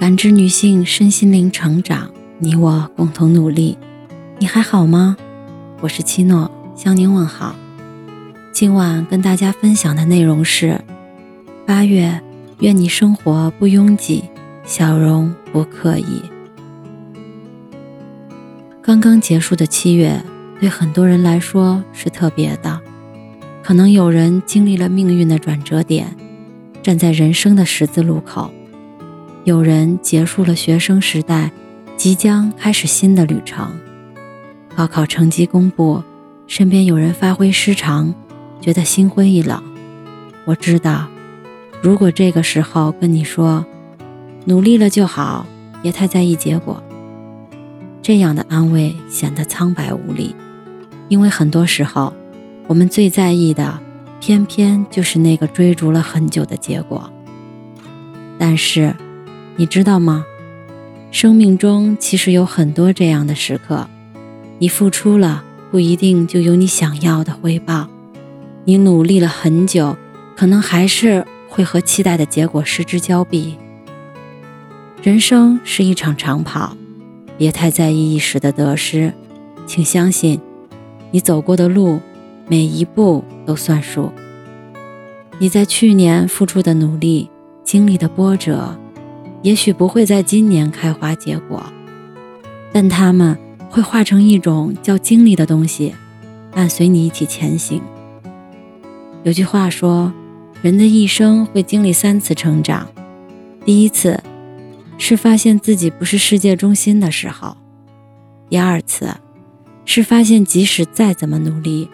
感知女性身心灵成长，你我共同努力。你还好吗？我是七诺，向您问好。今晚跟大家分享的内容是：八月，愿你生活不拥挤，笑容不刻意。刚刚结束的七月，对很多人来说是特别的。可能有人经历了命运的转折点，站在人生的十字路口。有人结束了学生时代，即将开始新的旅程。高考成绩公布，身边有人发挥失常，觉得心灰意冷。我知道，如果这个时候跟你说“努力了就好，别太在意结果”，这样的安慰显得苍白无力，因为很多时候，我们最在意的，偏偏就是那个追逐了很久的结果。但是。你知道吗？生命中其实有很多这样的时刻，你付出了不一定就有你想要的回报，你努力了很久，可能还是会和期待的结果失之交臂。人生是一场长跑，别太在意一时的得失，请相信，你走过的路，每一步都算数。你在去年付出的努力，经历的波折。也许不会在今年开花结果，但它们会化成一种叫经历的东西，伴随你一起前行。有句话说，人的一生会经历三次成长，第一次是发现自己不是世界中心的时候；第二次是发现即使再怎么努力，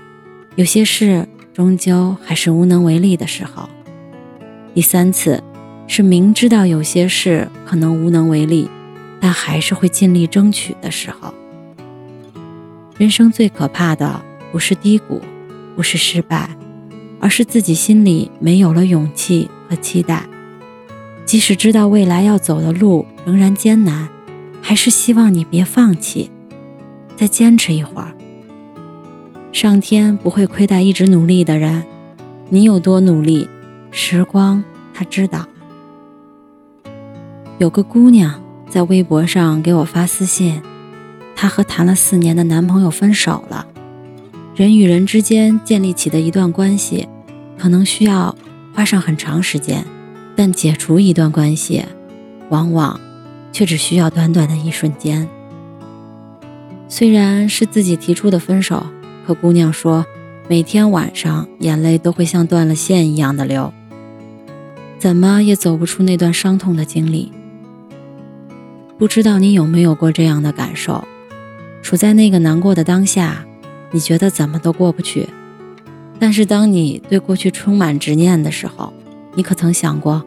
有些事终究还是无能为力的时候；第三次。是明知道有些事可能无能为力，但还是会尽力争取的时候。人生最可怕的不是低谷，不是失败，而是自己心里没有了勇气和期待。即使知道未来要走的路仍然艰难，还是希望你别放弃，再坚持一会儿。上天不会亏待一直努力的人，你有多努力，时光他知道。有个姑娘在微博上给我发私信，她和谈了四年的男朋友分手了。人与人之间建立起的一段关系，可能需要花上很长时间，但解除一段关系，往往却只需要短短的一瞬间。虽然是自己提出的分手，可姑娘说，每天晚上眼泪都会像断了线一样的流，怎么也走不出那段伤痛的经历。不知道你有没有过这样的感受？处在那个难过的当下，你觉得怎么都过不去。但是当你对过去充满执念的时候，你可曾想过，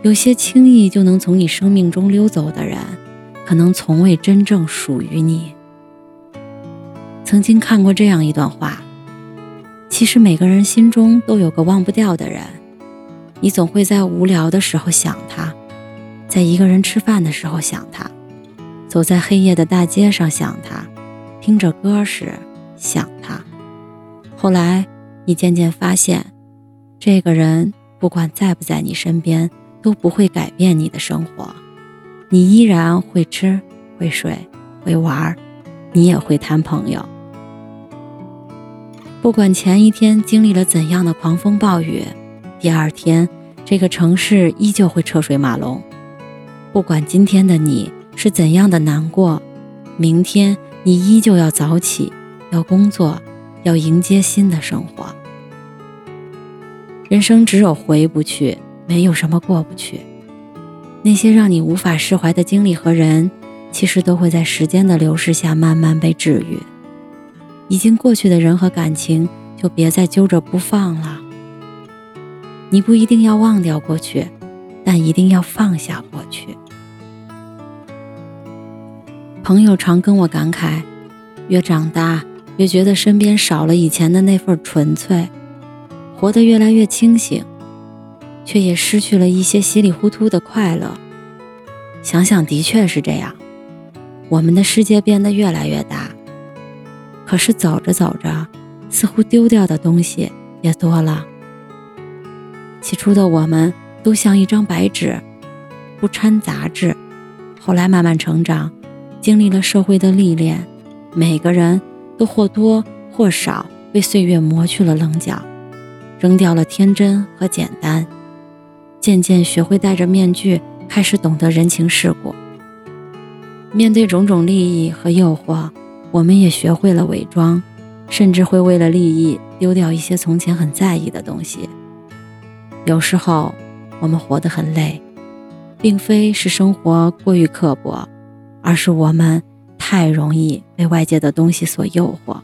有些轻易就能从你生命中溜走的人，可能从未真正属于你。曾经看过这样一段话：其实每个人心中都有个忘不掉的人，你总会在无聊的时候想他。在一个人吃饭的时候想他，走在黑夜的大街上想他，听着歌时想他。后来你渐渐发现，这个人不管在不在你身边，都不会改变你的生活。你依然会吃会睡会玩，你也会谈朋友。不管前一天经历了怎样的狂风暴雨，第二天这个城市依旧会车水马龙。不管今天的你是怎样的难过，明天你依旧要早起，要工作，要迎接新的生活。人生只有回不去，没有什么过不去。那些让你无法释怀的经历和人，其实都会在时间的流逝下慢慢被治愈。已经过去的人和感情，就别再揪着不放了。你不一定要忘掉过去，但一定要放下过去。朋友常跟我感慨，越长大越觉得身边少了以前的那份纯粹，活得越来越清醒，却也失去了一些稀里糊涂的快乐。想想的确是这样，我们的世界变得越来越大，可是走着走着，似乎丢掉的东西也多了。起初的我们都像一张白纸，不掺杂质。后来慢慢成长，经历了社会的历练，每个人都或多或少被岁月磨去了棱角，扔掉了天真和简单，渐渐学会戴着面具，开始懂得人情世故。面对种种利益和诱惑，我们也学会了伪装，甚至会为了利益丢掉一些从前很在意的东西。有时候，我们活得很累。并非是生活过于刻薄，而是我们太容易被外界的东西所诱惑。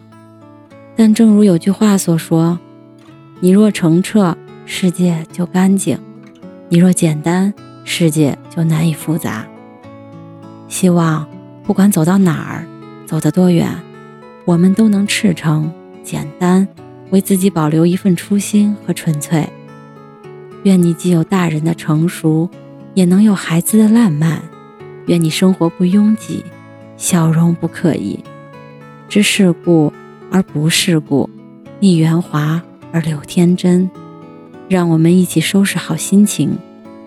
但正如有句话所说：“你若澄澈，世界就干净；你若简单，世界就难以复杂。”希望不管走到哪儿，走得多远，我们都能赤诚、简单，为自己保留一份初心和纯粹。愿你既有大人的成熟。也能有孩子的烂漫，愿你生活不拥挤，笑容不刻意，知世故而不世故，逆圆滑而留天真。让我们一起收拾好心情，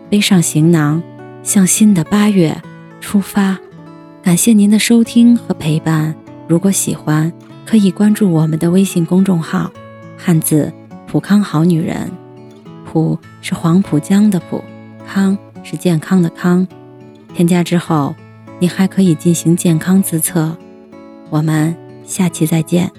背上行囊，向新的八月出发。感谢您的收听和陪伴。如果喜欢，可以关注我们的微信公众号“汉字普康好女人”，普是黄浦江的浦，康。是健康的康，添加之后，你还可以进行健康自测。我们下期再见。